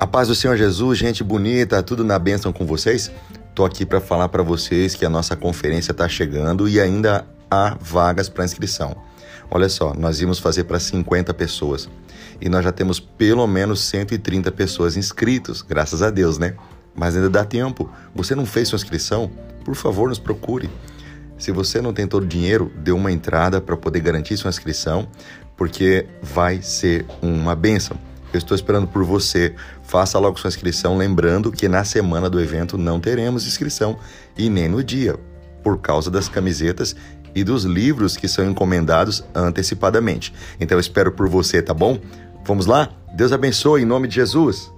A paz do Senhor Jesus, gente bonita, tudo na bênção com vocês? Tô aqui para falar para vocês que a nossa conferência está chegando e ainda há vagas para inscrição. Olha só, nós íamos fazer para 50 pessoas e nós já temos pelo menos 130 pessoas inscritos, graças a Deus, né? Mas ainda dá tempo. Você não fez sua inscrição? Por favor, nos procure. Se você não tem todo o dinheiro, dê uma entrada para poder garantir sua inscrição, porque vai ser uma benção. Eu estou esperando por você. Faça logo sua inscrição, lembrando que na semana do evento não teremos inscrição e nem no dia, por causa das camisetas e dos livros que são encomendados antecipadamente. Então eu espero por você, tá bom? Vamos lá? Deus abençoe em nome de Jesus.